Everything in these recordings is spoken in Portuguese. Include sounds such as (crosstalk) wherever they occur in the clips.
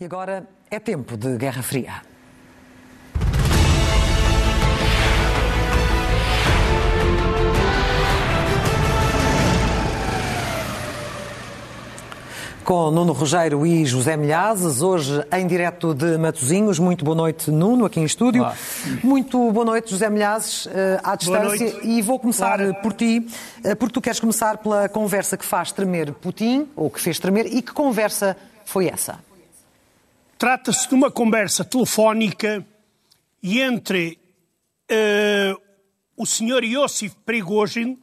E agora é tempo de Guerra Fria. Com Nuno Rogério e José Milhazes, hoje em direto de Matosinhos. Muito boa noite, Nuno, aqui em estúdio. Olá. Muito boa noite, José Milhazes, eh, à distância. E vou começar por ti, eh, porque tu queres começar pela conversa que faz tremer Putin, ou que fez tremer, e que conversa foi essa? Trata-se de uma conversa telefónica entre uh, o senhor Iosif Prigozhin,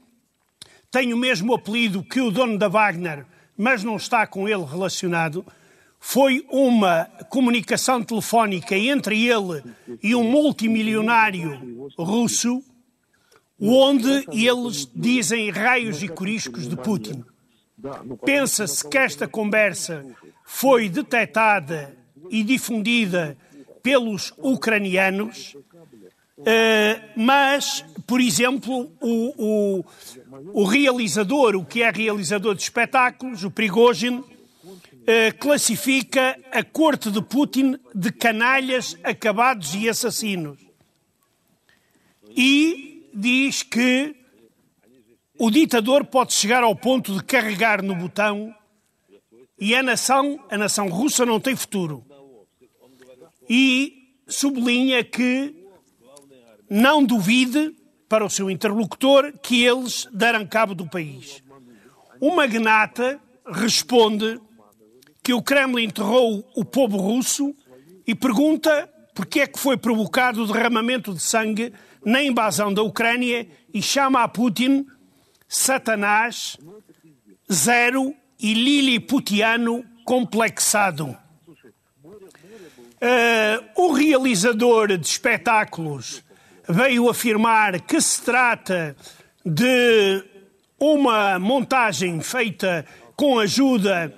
tem o mesmo apelido que o dono da Wagner, mas não está com ele relacionado. Foi uma comunicação telefónica entre ele e um multimilionário russo, onde eles dizem raios e coriscos de Putin. Pensa-se que esta conversa foi detectada e difundida pelos ucranianos, eh, mas, por exemplo, o, o, o, realizador, o que é realizador de espetáculos, o Prigozhin, eh, classifica a corte de Putin de canalhas, acabados e assassinos. E diz que o ditador pode chegar ao ponto de carregar no botão e a nação, a nação russa não tem futuro. E sublinha que não duvide para o seu interlocutor que eles darão cabo do país. O magnata responde que o Kremlin enterrou o povo russo e pergunta por que é que foi provocado o derramamento de sangue na invasão da Ucrânia e chama a Putin Satanás zero e liliputiano complexado. Uh, o realizador de espetáculos veio afirmar que se trata de uma montagem feita com a ajuda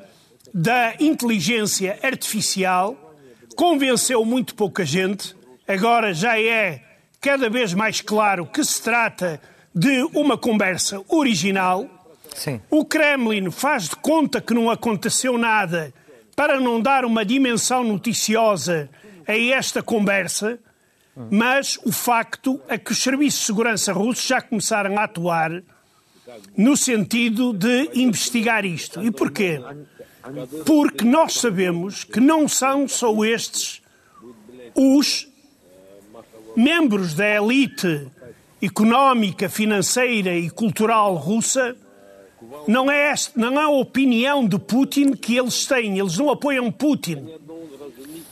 da inteligência artificial, convenceu muito pouca gente, agora já é cada vez mais claro que se trata de uma conversa original. Sim. O Kremlin faz de conta que não aconteceu nada para não dar uma dimensão noticiosa a esta conversa, mas o facto é que os serviços de segurança russos já começaram a atuar no sentido de investigar isto. E porquê? Porque nós sabemos que não são só estes os membros da elite económica, financeira e cultural russa, não é, esta, não é a opinião de Putin que eles têm. Eles não apoiam Putin.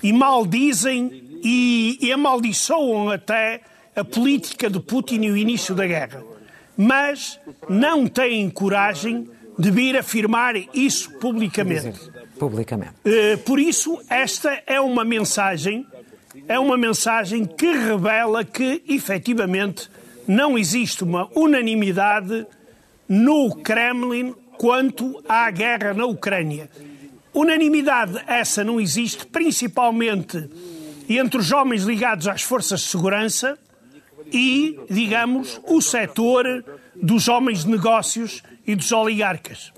E maldizem e, e amaldiçoam até a política de Putin e o início da guerra. Mas não têm coragem de vir afirmar isso publicamente. Publicamente. Eh, por isso, esta é uma mensagem, é uma mensagem que revela que, efetivamente, não existe uma unanimidade no Kremlin quanto à guerra na Ucrânia. Unanimidade essa não existe, principalmente entre os homens ligados às forças de segurança e, digamos, o setor dos homens de negócios e dos oligarcas.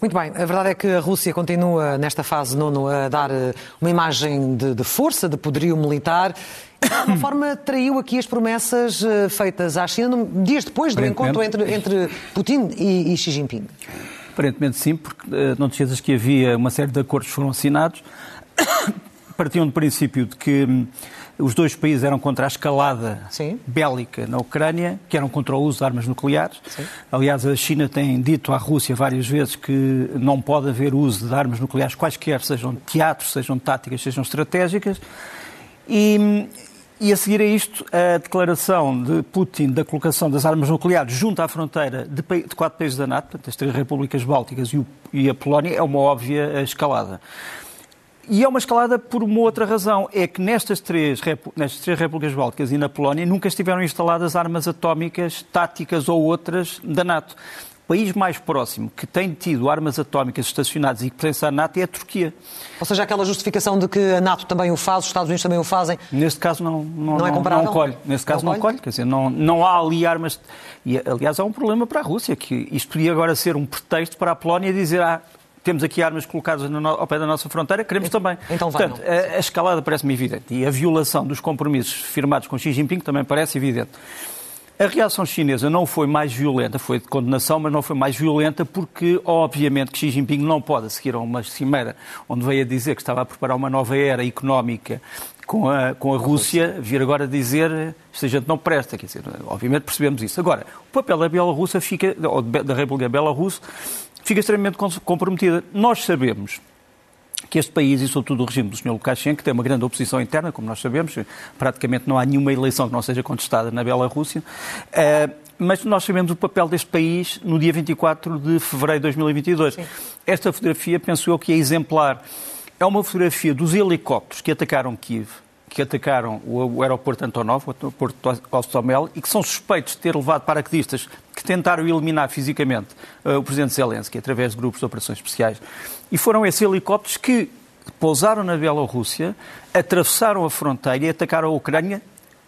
Muito bem, a verdade é que a Rússia continua nesta fase nono a dar eh, uma imagem de, de força, de poderio militar de alguma (coughs) forma traiu aqui as promessas eh, feitas à China dias depois do encontro entre, entre Putin e, e, Xi Jinping. Aparentemente sim, porque eh, não te esqueças que havia uma série de acordos que foram assinados, (coughs) partiam do princípio de que hum, os dois países eram contra a escalada Sim. bélica na Ucrânia, que eram contra o uso de armas nucleares. Sim. Aliás, a China tem dito à Rússia várias vezes que não pode haver uso de armas nucleares quaisquer, sejam de teatro, sejam táticas, sejam estratégicas. E, e a seguir a isto, a declaração de Putin da colocação das armas nucleares junto à fronteira de, de quatro países da NATO, as três repúblicas bálticas e, o, e a Polónia, é uma óbvia escalada. E é uma escalada por uma outra razão, é que nestas três, nestas três repúblicas bálticas e na Polónia nunca estiveram instaladas armas atómicas táticas ou outras da NATO. O país mais próximo que tem tido armas atómicas estacionadas e que pertence à NATO é a Turquia. Ou seja, aquela justificação de que a NATO também o faz, os Estados Unidos também o fazem. Neste caso não, não, não, é comparável? não colhe. Neste caso não, não colhe. Quer dizer, não, não há ali armas. E, aliás, há um problema para a Rússia, que isto podia agora ser um pretexto para a Polónia dizer ah, temos aqui armas colocadas no, ao pé da nossa fronteira, queremos então, também. Então vai, Portanto, a, a, escalada parece-me evidente e a violação dos compromissos firmados com Xi Jinping também parece evidente. A reação chinesa não foi mais violenta, foi de condenação, mas não foi mais violenta porque, obviamente, que Xi Jinping não pode seguir a uma cimeira onde veio a dizer que estava a preparar uma nova era económica com a, com a Rússia, vir agora dizer esta gente não presta. Quer dizer, obviamente percebemos isso. Agora, o papel da Bielorrússia fica, ou da República Belarus fica extremamente comprometida. Nós sabemos que este país, e sobretudo o regime do Sr. Lukashenko, tem uma grande oposição interna, como nós sabemos, praticamente não há nenhuma eleição que não seja contestada na Bielorrússia, eh, mas nós sabemos o papel deste país no dia 24 de fevereiro de 2022. Sim. Esta fotografia, penso eu, que é exemplar. É uma fotografia dos helicópteros que atacaram Kiev, que atacaram o, aeroporto Antonov, o aeroporto Ostomel, e que são suspeitos de ter levado paraquedistas que tentaram eliminar fisicamente uh, o presidente Zelensky através de grupos de operações especiais. E foram esses helicópteros que pousaram na Bielorrússia, atravessaram a fronteira e atacaram a Ucrânia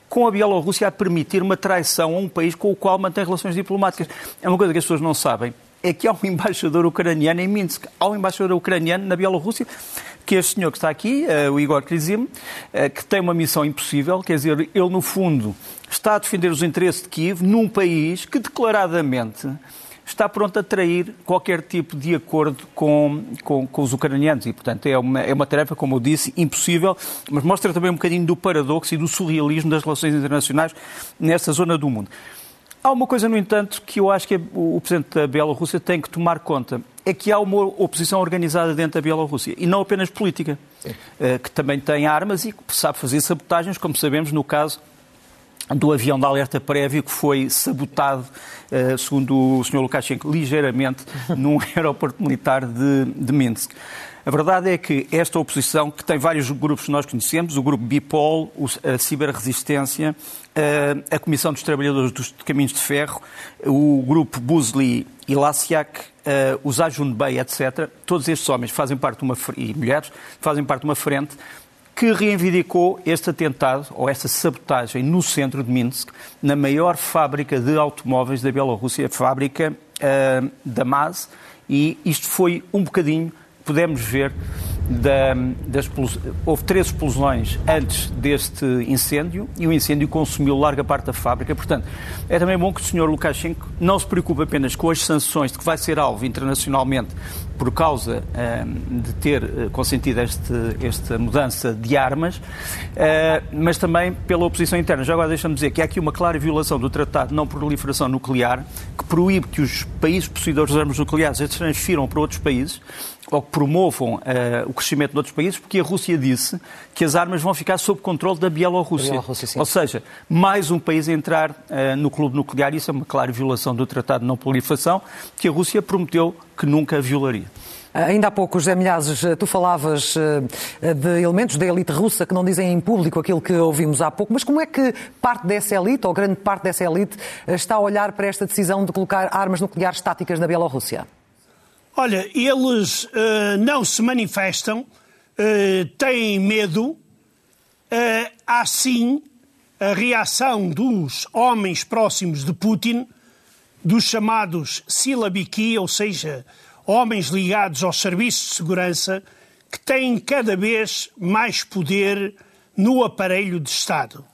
com a Bielorrússia a permitir uma traição a um país com o qual mantém relações diplomáticas. É uma coisa que as pessoas não sabem. É que há um (laughs) embaixador ucraniano em Minsk, há um embaixador ucraniano na Bielorrússia que este senhor que está aqui, uh, o Igor Krizim, uh, que tem uma missão impossível, quer dizer, ele no fundo está a defender os interesses de Kiev num país que declaradamente está pronto a trair qualquer tipo de acordo com, com, com, os ucranianos. E, portanto, é uma, é uma tarefa, como eu disse, impossível, mas mostra também um bocadinho do paradoxo e do surrealismo das relações internacionais nesta zona do mundo. Há uma coisa, no entanto, que eu acho que o Presidente da Bielorrússia tem que tomar conta. É que há uma oposição organizada dentro da Bielorrússia, e não apenas política, Sim. Eh, que também tem armas e que sabe fazer sabotagens, como sabemos no caso do avião de alerta prévio que foi sabotado, eh, segundo o Sr. Lukashenko, ligeiramente (laughs) num aeroporto militar de, de Minsk. A verdade é que esta oposição, que tem vários grupos que nós conhecemos, o grupo BIPOL, a Ciberresistência, eh, a Comissão dos Trabalhadores dos Caminhos de Ferro, o grupo Buzli e Lasiak, eh, os Ajun Bey, etc., todos estes homens fazem parte de uma, e mulheres fazem parte de uma frente que reivindicou este atentado ou esta sabotagem no centro de Minsk, na maior fábrica de automóveis da Bielorrússia, a fábrica uh, da MAZ, e isto foi um bocadinho, podemos ver, da, houve três explosões antes deste incêndio e o incêndio consumiu larga parte da fábrica. Portanto, é também bom que o Sr. Lukashenko não se preocupe apenas com as sanções de que vai ser alvo internacionalmente por causa uh, de ter uh, consentido este, esta mudança de armas, uh, mas também pela oposição interna. Já agora deixa-me dizer que há aqui uma clara violação do Tratado de Não Proliferação Nuclear, que proíbe que os países possuidores de armas nucleares as transfiram para outros países ou que promovam uh, o crescimento de outros países, porque a Rússia disse que as armas vão ficar sob controle da Bielorrússia. Bielorrússia ou seja, mais um país entrar uh, no clube nuclear. Isso é uma clara violação do Tratado de Não Proliferação, que a Rússia prometeu que nunca violaria. Ainda há pouco, José Milhazes, tu falavas eh, de elementos da elite russa que não dizem em público aquilo que ouvimos há pouco, mas como é que parte dessa elite, ou grande parte dessa elite, está a olhar para esta decisão de colocar armas nucleares estáticas na Bielorrússia? Olha, eles uh, não se manifestam, uh, têm medo. Uh, há sim a reação dos homens próximos de Putin, dos chamados Silabiki, ou seja, homens ligados aos serviços de segurança, que têm cada vez mais poder no aparelho de Estado.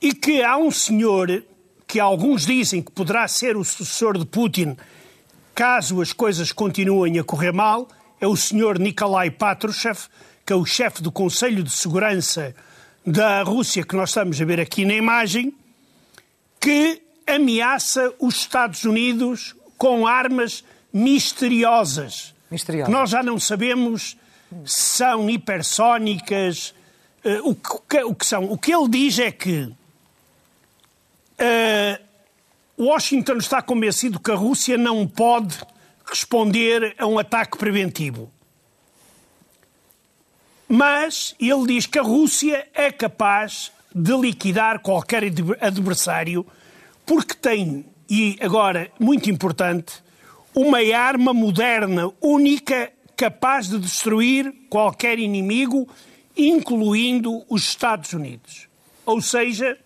E que há um senhor que alguns dizem que poderá ser o sucessor de Putin caso as coisas continuem a correr mal, é o Sr. Nikolai Patrushev, que é o chefe do Conselho de Segurança da Rússia, que nós estamos a ver aqui na imagem, que ameaça os Estados Unidos com armas misteriosas. Misteriosas. Nós já não sabemos se são hipersónicas, uh, o, que, o, que, são. O que ele diz é que uh, Washington está convencido que a Rússia não pode responder a um ataque preventivo. Mas ele diz que a Rússia é capaz de liquidar qualquer adversário porque tem, e agora muito importante, uma arma moderna, única, capaz de destruir qualquer inimigo, incluindo os Estados Unidos. Ou seja,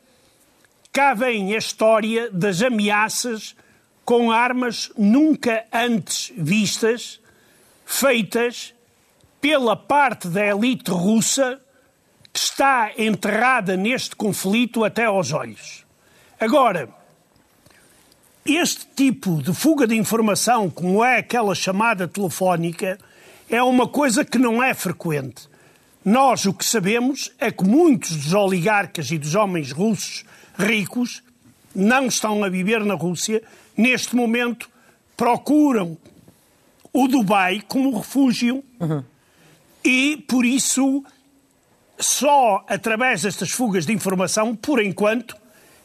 cá vem a história das ameaças com armas nunca antes vistas feitas pela parte da elite russa que está enterrada neste conflito até aos olhos. Agora, este tipo de fuga de informação, como é aquela chamada telefónica, é uma coisa que não é frequente. Nós o que sabemos é que muitos dos oligarcas e dos homens russos ricos não estão a viver na Rússia, neste momento procuram o Dubai como refúgio uhum. e, por isso, só através destas fugas de informação, por enquanto,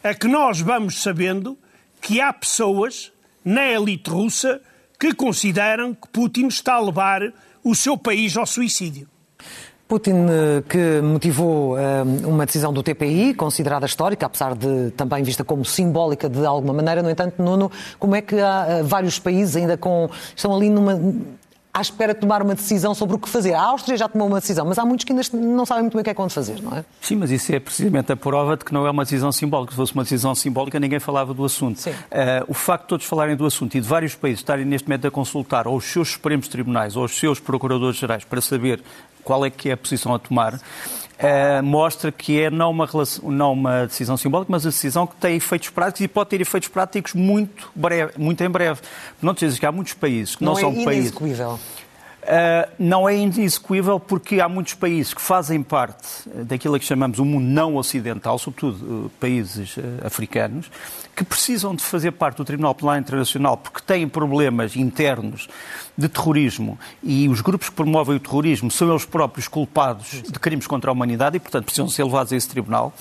é que nós vamos sabendo que há pessoas na elite russa que consideram que Putin está a levar o seu país ao suicídio. Putin, eh, que motivou eh, uma decisão do TPI, considerada histórica, apesar de também vista como simbólica de alguma maneira, no entanto, Nuno, como é que há eh, vários países ainda com. estão ali numa à espera de tomar uma decisão sobre o que fazer. A Áustria já tomou uma decisão, mas há muitos que ainda não sabem muito bem o que é que vão fazer, não é? Sim, mas isso é precisamente a prova de que não é uma decisão simbólica. Se fosse uma decisão simbólica, ninguém falava do assunto. Uh, o facto de todos falarem do assunto e de vários países estarem neste momento a consultar ou os seus Supremos Tribunais ou os seus Procuradores-Gerais para saber qual é que é a posição a tomar, Uh, mostra que é não uma, relação, não uma decisão simbólica, mas uma decisão que tem efeitos práticos e pode ter efeitos práticos muito, breve, muito em breve. Não te dizes que há muitos países que não, não é são países. Uh, não é inexecuível porque há muitos países que fazem parte daquilo que chamamos o mundo não ocidental, sobretudo uh, países uh, africanos, que precisam de fazer parte do Tribunal Penal Internacional porque têm problemas internos de terrorismo e os grupos que promovem o terrorismo são eles próprios culpados de crimes contra a humanidade e, portanto, precisam ser levados a esse tribunal.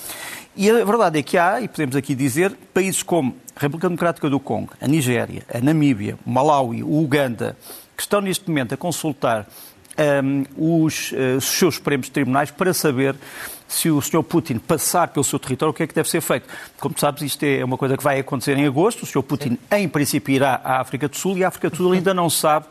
E a verdade é que há, e podemos aqui dizer, países como a República Democrática do Congo, a Nigéria, a Namíbia, o Malawi, o Uganda, que estão neste momento a consultar um, os, uh, os seus Supremos Tribunais para saber se o Sr. Putin passar pelo seu território, o que é que deve ser feito? Como sabes, isto é uma coisa que vai acontecer em agosto. O Sr. Putin, Sim. em princípio, irá à África do Sul e a África do Sul ainda não sabe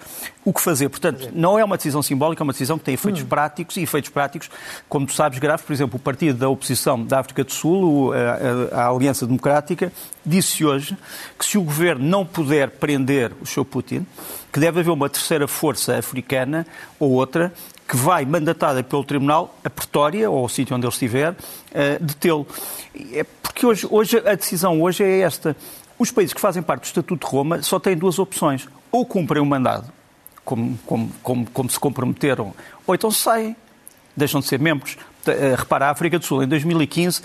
o que fazer. Portanto, não é uma decisão simbólica, é uma decisão que tem efeitos hum. práticos e efeitos práticos, como tu sabes, graves. Por exemplo, o partido da oposição da África do Sul, a, a, a Aliança Democrática, disse hoje que se o governo não puder prender o Sr. Putin, que deve haver uma terceira força africana ou outra que vai, mandatada pelo Tribunal, a Pretória, ou o sítio onde ele estiver, uh, detê-lo. É porque hoje, hoje, a decisão hoje é esta. Os países que fazem parte do Estatuto de Roma só têm duas opções. Ou cumprem o mandado, como, como, como, como se comprometeram, ou então saem, deixam de ser membros. Eh, repara, a África do Sul, em 2015,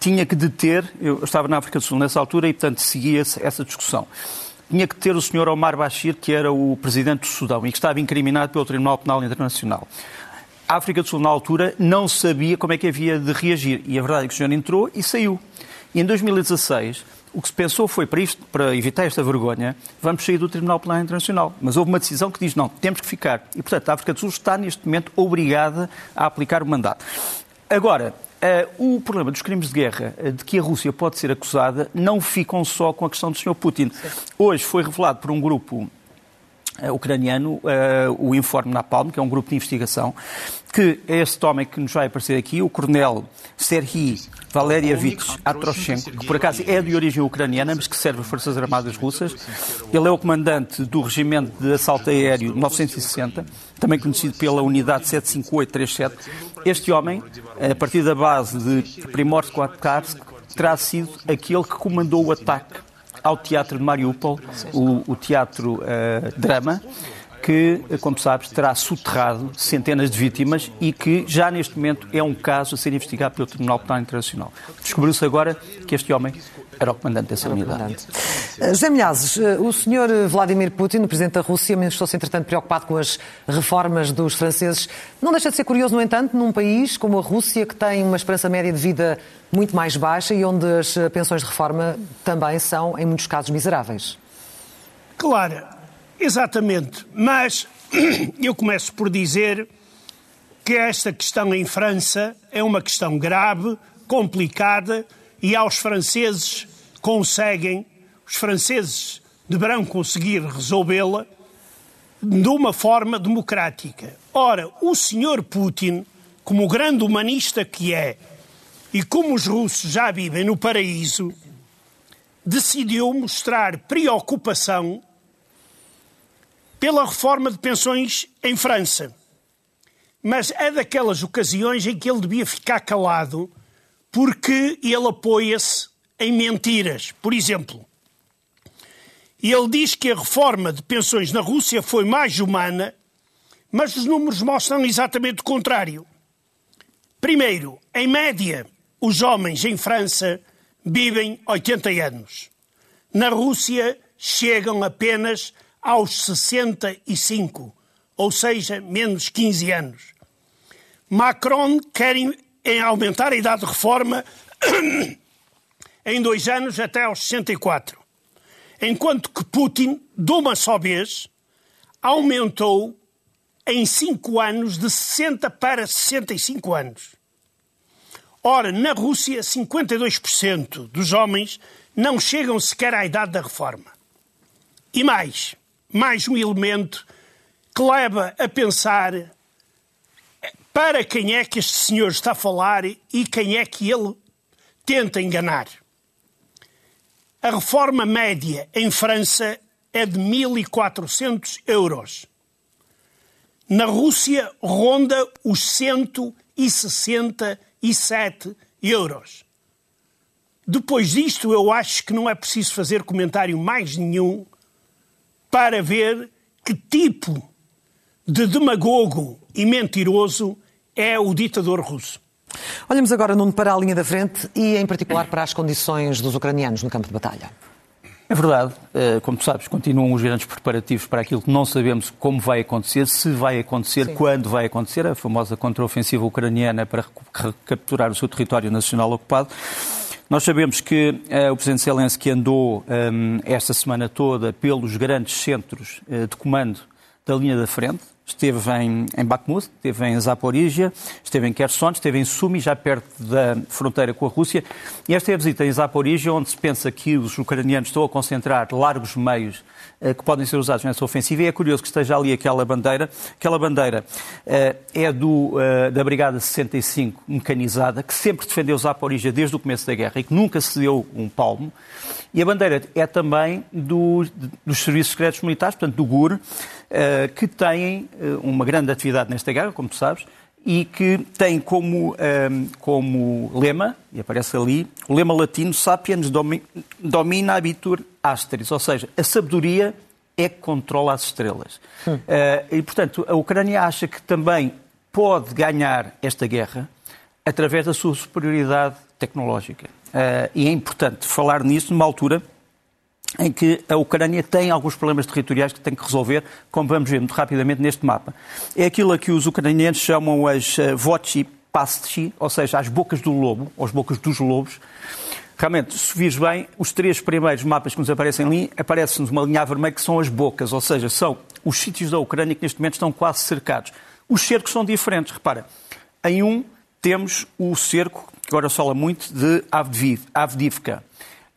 tinha que deter, eu estava na África do Sul nessa altura e, portanto, seguia-se essa discussão tinha que ter o Sr. Omar Bashir, que era o presidente do Sudão e que estava incriminado pelo Tribunal Penal Internacional. A África do Sul, na altura, não sabia como é que havia de reagir. E a verdade é que o senhor entrou e saiu. E em 2016, o que se pensou foi, para, isto, para evitar esta vergonha, vamos sair do Tribunal Penal Internacional. Mas houve uma decisão que diz, não, temos que ficar. E, portanto, a África do Sul está, neste momento, obrigada a aplicar o mandato. Agora, o problema dos crimes de guerra uh, de que a Rússia pode ser acusada não ficam só com a questão do Sr. Putin. Hoje foi revelado por um grupo ucraniano, o Informe Napalm, que é um grupo de investigação, que é este homem que nos vai aparecer aqui, o coronel Serhiy Valerievich Atroshenko, que por acaso é de origem ucraniana, mas que serve as Forças Armadas Russas. Ele é o comandante do Regimento de Assalto Aéreo 960, também conhecido pela Unidade 75837. Este homem, a partir da base de Primorsk-Karsk, terá sido aquele que comandou o ataque ao teatro de Mariupol, o, o teatro uh, drama, que, como sabes, terá soterrado centenas de vítimas e que já neste momento é um caso a ser investigado pelo Tribunal Penal Internacional. Descobriu-se agora que este homem era o comandante dessa unidade. Eh, José Milhazes, eh, o senhor Vladimir Putin, o presidente da Rússia, manifestou-se entretanto preocupado com as reformas dos franceses. Não deixa de ser curioso, no entanto, num país como a Rússia, que tem uma esperança média de vida muito mais baixa e onde as pensões de reforma também são, em muitos casos, miseráveis. Claro, Exatamente, mas (clears throat) eu começo por dizer que esta questão em França é uma questão grave, complicada e aos franceses conseguem, os franceses deverão conseguir resolvê-la de uma forma democrática. Ora, o senhor Putin, como grande humanista que é, e como os russos já vivem no paraíso, decidiu mostrar preocupação pela reforma de pensões em França. Mas é daquelas ocasiões em que ele devia ficar calado porque ele apoia-se em mentiras. Por exemplo, ele diz que a reforma de pensões na Rússia foi mais humana, mas os números mostram exatamente o contrário. Primeiro, em média, os homens em França vivem 80 anos. Na Rússia, chegam apenas aos 65, ou seja, menos 15 anos. Macron quer aumentar a idade de reforma (coughs) em dois anos até aos 64, enquanto que Putin, de uma só vez, aumentou em cinco anos de 60 para 65 anos. Ora, na Rússia, 52% dos homens não chegam sequer à idade da reforma. E mais, mais um elemento que leva a pensar para quem é que este senhor está a falar e quem é que ele tenta enganar. A reforma média em França é de 1.400 euros. Na Rússia ronda os 167 euros. Depois disto, eu acho que não é preciso fazer comentário mais nenhum para ver que tipo de demagogo e mentiroso é o ditador russo. Olhamos agora, Nuno, para a linha da frente e, em particular, para as condições dos ucranianos no campo de batalha. É verdade. Eh, como tu sabes, continuam os grandes preparativos para aquilo que não sabemos como vai acontecer, se vai acontecer, Sim. quando vai acontecer, a famosa contraofensiva ucraniana para recapturar o seu território nacional ocupado. Nós sabemos que uh, o Presidente Zelensky andou um, esta semana toda pelos grandes centros uh, de comando da linha da frente, esteve em, em Bakhmut, esteve em Zaporizhia, esteve em Kherson, esteve em Sumi, já perto da fronteira com a Rússia. E esta é a visita em Zaporizhia, onde se pensa que os ucranianos estão a concentrar largos meios que podem ser usados nessa ofensiva. E é curioso que esteja ali aquela bandeira. Aquela bandeira uh, é do, uh, da Brigada 65 mecanizada, que sempre defendeu Zaporizhia desde o começo da guerra e que nunca se deu um palmo. E a bandeira é também do, dos serviços secretos militares, portanto, do GUR, que têm uma grande atividade nesta guerra, como tu sabes, e que tem como, um, eh, como lema, e aparece ali, o lema latino Sapiens domina habitur asteris, ou seja, a sabedoria é que controla as estrelas. Hum. Uh, e, portanto, a Ucrânia acha que também pode ganhar esta guerra através da sua superioridade tecnológica. Uh, e é importante falar nisso numa altura em que a Ucrânia tem alguns problemas territoriais que tem que resolver, como vamos ver muito rapidamente neste mapa. É aquilo a que os ucranianos chamam as uh, voci pastchi, ou seja, as bocas do lobo, ou as bocas dos lobos. Realmente, se vires bem, os três primeiros mapas que nos aparecem ali, aparecem-nos uma linha vermelha que são as bocas, ou seja, são os sítios da Ucrânia que neste momento estão quase cercados. Os cercos são diferentes, repara. Em um temos o cerco, que agora se fala muito, de Avdivka.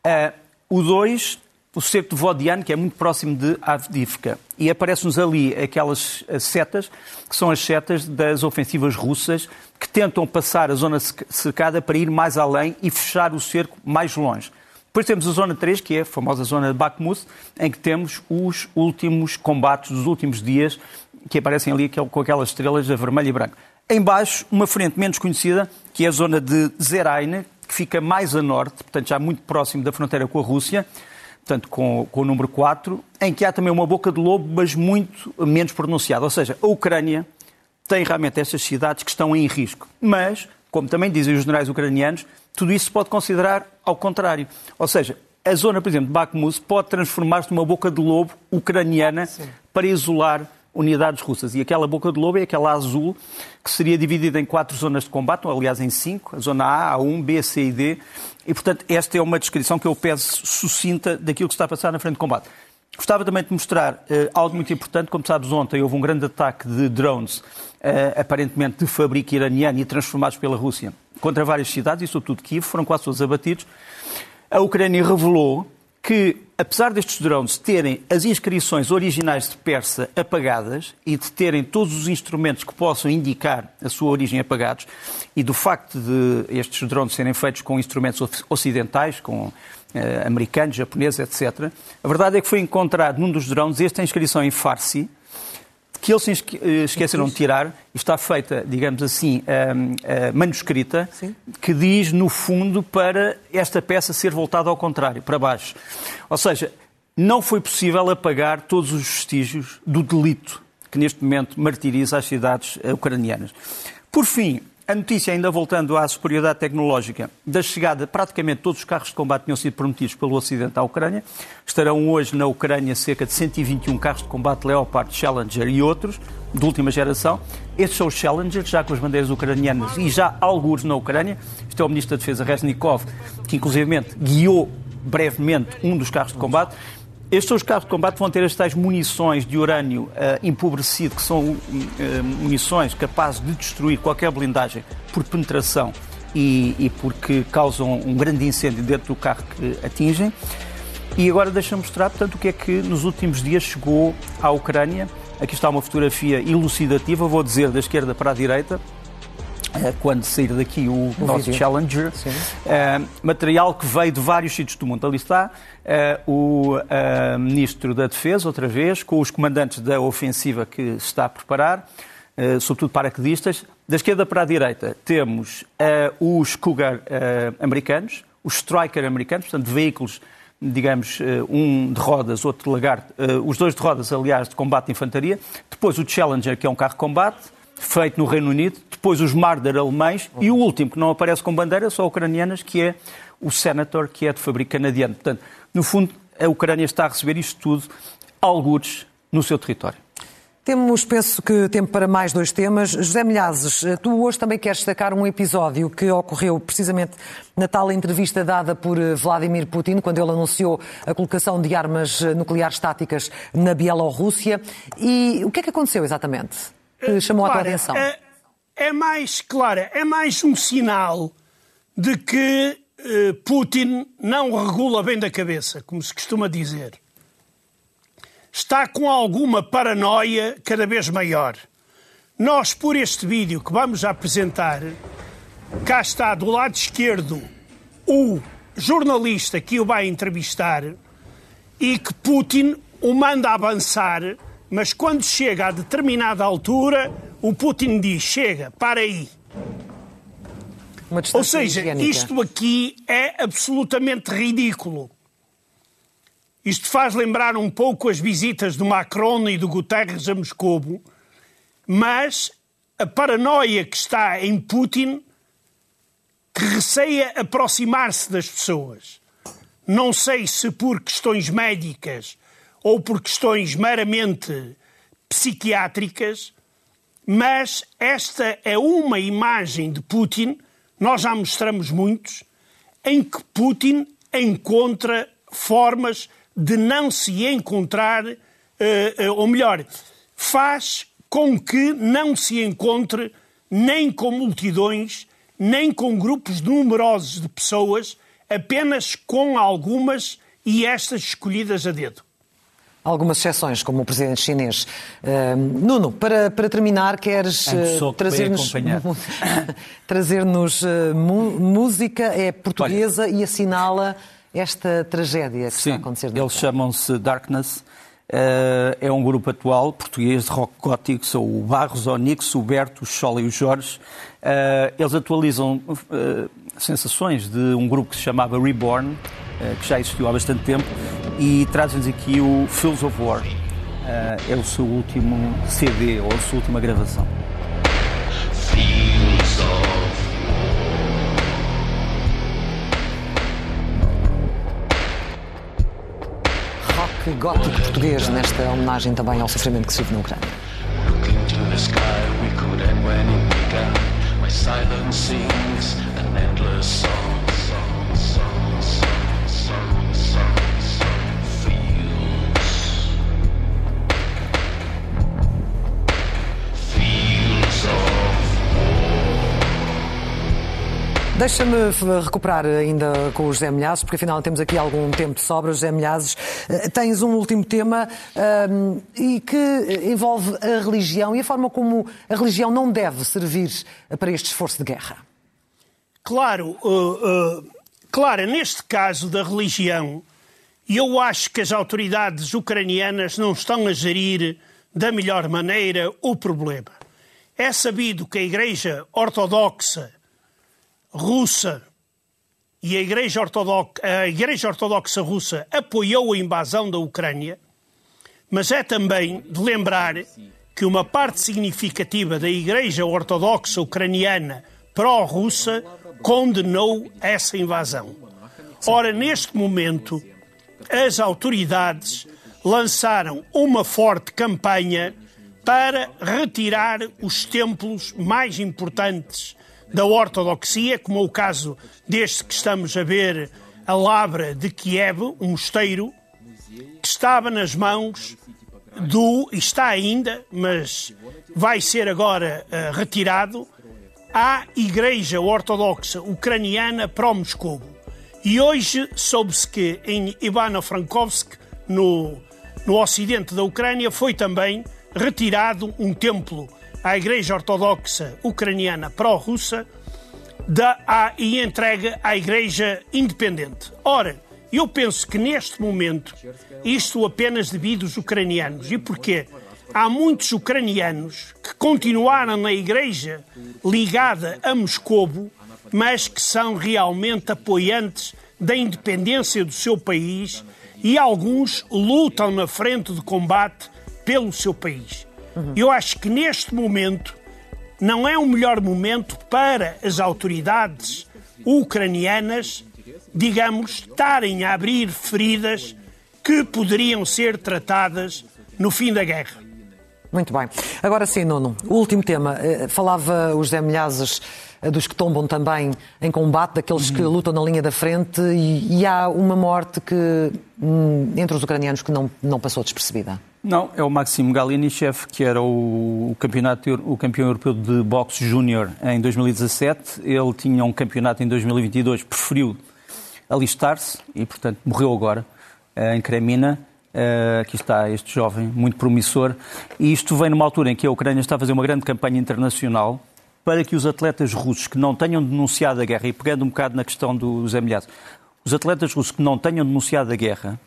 Uh, o 2 o cerco de Vodiane, que é muito próximo de Avdivka. E aparecem-nos ali aquelas setas, que são as setas das ofensivas russas, que tentam passar a zona cercada para ir mais além e fechar o cerco mais longe. Depois temos a zona 3, que é a famosa zona de Bakhmut, em que temos os últimos combates dos últimos dias, que aparecem ali com aquelas estrelas de vermelho e branco. Embaixo, uma frente menos conhecida, que é a zona de Zeraine, que fica mais a norte, portanto já muito próximo da fronteira com a Rússia, portanto, com, com o número 4, em que há também uma boca de lobo, mas muito menos pronunciada. Ou seja, a Ucrânia tem realmente estas cidades que estão em risco. Mas, como também dizem os generais ucranianos, tudo isso se pode considerar ao contrário. Ou seja, a zona, por exemplo, de Bakhmut pode transformar-se numa boca de lobo ucraniana Sim. para isolar unidades russas. E aquela boca de lobo é aquela azul, que seria dividida em quatro zonas de combate, ou aliás em cinco, a zona A, A1, B, C e D. E, portanto, esta é uma descrição que eu peço sucinta daquilo que está a passar na frente de combate. Gostava também de mostrar uh, algo muito importante. Como sabes, ontem houve um grande ataque de drones, uh, aparentemente de fabrico iraniano e transformados pela Rússia, contra várias cidades, e sobretudo Kiev, foram quase todos abatidos. A Ucrânia revelou que, apesar destes drones terem as inscrições originais de Persa apagadas e de terem todos os instrumentos que possam indicar a sua origem apagados, e do facto de estes drones serem feitos com instrumentos ocidentais, com eh, americanos, japoneses, etc., a verdade é que foi encontrado num dos drones esta inscrição em Farsi, que eles eh, esqueceram de tirar, está feita, digamos assim, a, a manuscrita, Sim. que diz, no fundo, para esta peça ser voltada ao contrário, para baixo. Ou seja, não foi possível apagar todos os vestígios do delito que neste momento martiriza as cidades eh, ucranianas. Por fim, a notícia, ainda voltando à superioridade tecnológica, da chegada praticamente todos os carros de combate tinham sido prometidos pelo Ocidente à Ucrânia. Estarão hoje na Ucrânia cerca de 121 carros de combate Leopard, Challenger e outros, de última geração. Estes são os Challengers, já com as bandeiras ucranianas e já alguns na Ucrânia. Este é o Ministro da Defesa, Reznikov, que inclusivamente guiou brevemente um dos carros de combate. Estes são os carros de combate vão ter as tais munições de urânio uh, empobrecido, que são uh, munições capazes de destruir qualquer blindagem por penetração e, e, porque causam um grande incêndio dentro do carro que atingem. E agora deixa-me mostrar, portanto, o que é que nos últimos dias chegou à Ucrânia. Aqui está uma fotografia elucidativa, vou dizer da esquerda para a direita, quando sair daqui o, o nosso vídeo. Challenger. Uh, material que veio de vários sítios do mundo. Ali está uh, o uh, Ministro da Defesa, outra vez, com os comandantes da ofensiva que se está a preparar, sobretudo paraquedistas. Da esquerda para a direita temos os Cougar americanos, os Striker americanos, portanto, veículos digamos, um de rodas, outro de lagarto, os dois de rodas, aliás, de combate de infantaria. Depois o Challenger, que é um carro de combate feito no Reino Unido, depois os Marder alemães e o último, que não aparece com bandeira, só ucranianas, que é o Senator, que é de fabrico canadiano. Portanto, no fundo, a Ucrânia está a receber isto tudo, algures, no seu território. Temos, penso que, tempo para mais dois temas. José Milhazes, tu hoje também queres destacar um episódio que ocorreu precisamente na tal entrevista dada por Vladimir Putin, quando ele anunciou a colocação de armas nucleares táticas na Bielorrússia. E o que é que aconteceu exatamente? Que chamou Clara, a tua atenção? É, é, mais, Clara, é mais um sinal de que uh, Putin não regula bem da cabeça, como se costuma dizer. Está com alguma paranoia cada vez maior. Nós, por este vídeo que vamos apresentar, cá está do lado esquerdo o jornalista que o vai entrevistar e que Putin o manda avançar mas quando chega a determinada altura, o Putin diz: chega, para aí. Ou seja, higiênica. isto aqui é absolutamente ridículo. Isto faz lembrar um pouco as visitas do Macron e do Guterres a Moscou, mas a paranoia que está em Putin que receia aproximar-se das pessoas. Não sei se por questões médicas ou por questões meramente psiquiátricas, mas esta é uma imagem de Putin, nós já mostramos muitos, em que Putin encontra formas de não se encontrar, uh, uh, ou melhor, faz com que não se encontre nem com multidões, nem com grupos numerosos de pessoas, apenas com algumas e estas escolhidas a dedo algumas exceções, como o presidente chinês. Uh, Nuno, para, para terminar, queres uh, trazer-nos (laughs) trazer uh, música, é portuguesa Olha, e assinala esta tragédia que sim, está a acontecer. Eles chamam-se Darkness. Uh, é um grupo atual português de rock gótico, são o Barros, o Onix, o Berto, o Chola e o Jorge. Eles atualizam sensações de um grupo que se chamava Reborn, que já existiu há bastante tempo, e traz-nos aqui o Fields of War. Uh, é o seu último CD ou a sua última gravação. Fields of Rock gótico português nesta homenagem também ao sofrimento que se vive na Ucrânia. silence Deixa-me recuperar ainda com o José Milhazes, porque afinal temos aqui algum tempo de sobra. José Milhazes, eh, tens um último tema um, eh, e que envolve a religião e a forma como a religião não deve servir para este esforço de guerra. Claro, uh, uh, claro, neste caso da religião, eu acho que as autoridades ucranianas não estão a gerir da melhor maneira o problema. É sabido que a Igreja Ortodoxa Russa e a Igreja, Ortodoxa, a Igreja Ortodoxa Russa apoiou a invasão da Ucrânia, mas é também de lembrar que uma parte significativa da Igreja Ortodoxa Ucraniana pró-russa condenou essa invasão. Ora, neste momento, as autoridades lançaram uma forte campanha para retirar os templos mais importantes da ortodoxia, como é o caso deste que estamos a ver, a Lavra de Kiev, um mosteiro, que estava nas mãos do, está ainda, mas vai ser agora uh, retirado, à Igreja Ortodoxa Ucraniana pró-Moscou. E hoje soube-se que em Ivano-Frankovsk, no, no ocidente da Ucrânia, foi também retirado um templo à Igreja Ortodoxa Ucraniana pró-russa e entregue à Igreja Independente. Ora, eu penso que neste momento isto apenas devido aos ucranianos. E porquê? Há muitos ucranianos que continuaram na Igreja ligada a Moscovo, mas que são realmente apoiantes da independência do seu país e alguns lutam na frente de combate pelo seu país. Uhum. Eu acho que neste momento não é o melhor momento para as autoridades ucranianas, digamos, estarem a abrir feridas que poderiam ser tratadas no fim da guerra. Muito bem. Agora sim, Nuno, o último tema. Eh, falava o José Milhazes eh, dos que tombam também em combate, daqueles que uhum. lutam na linha da frente, e, e há uma morte que, hum, entre os ucranianos que não, não passou despercebida. Não, é o Maxim Galinichev, que era o, campeonato, o campeão europeu de boxe júnior em 2017. Ele tinha um campeonato em 2022, preferiu alistar-se e, portanto, morreu agora eh, em Kremina. Uh, aqui está este jovem, muito promissor. E isto vem numa altura em que a Ucrânia está a fazer uma grande campanha internacional para que os atletas russos que não tenham denunciado a guerra, e pegando um bocado na questão dos amelhados, os atletas russos que não tenham denunciado a guerra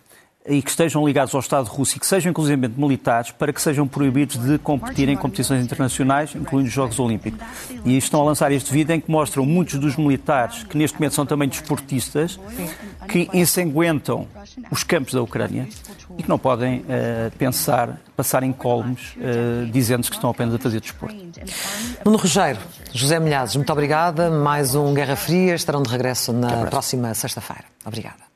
e que estejam ligados ao Estado russo e que sejam inclusive militares para que sejam proibidos de competir em competições internacionais, incluindo os Jogos Olímpicos. E estão a lançar este vídeo em que mostram muitos dos militares, que neste momento são também desportistas, que ensanguentam os campos da Ucrânia e que não podem uh, pensar, passar em colmos, uh, dizendo que estão apenas a fazer desporto. Nuno Rogério, José Milhazes, muito obrigada. Mais um Guerra Fria. Estarão de regresso na próxima sexta-feira. Obrigada.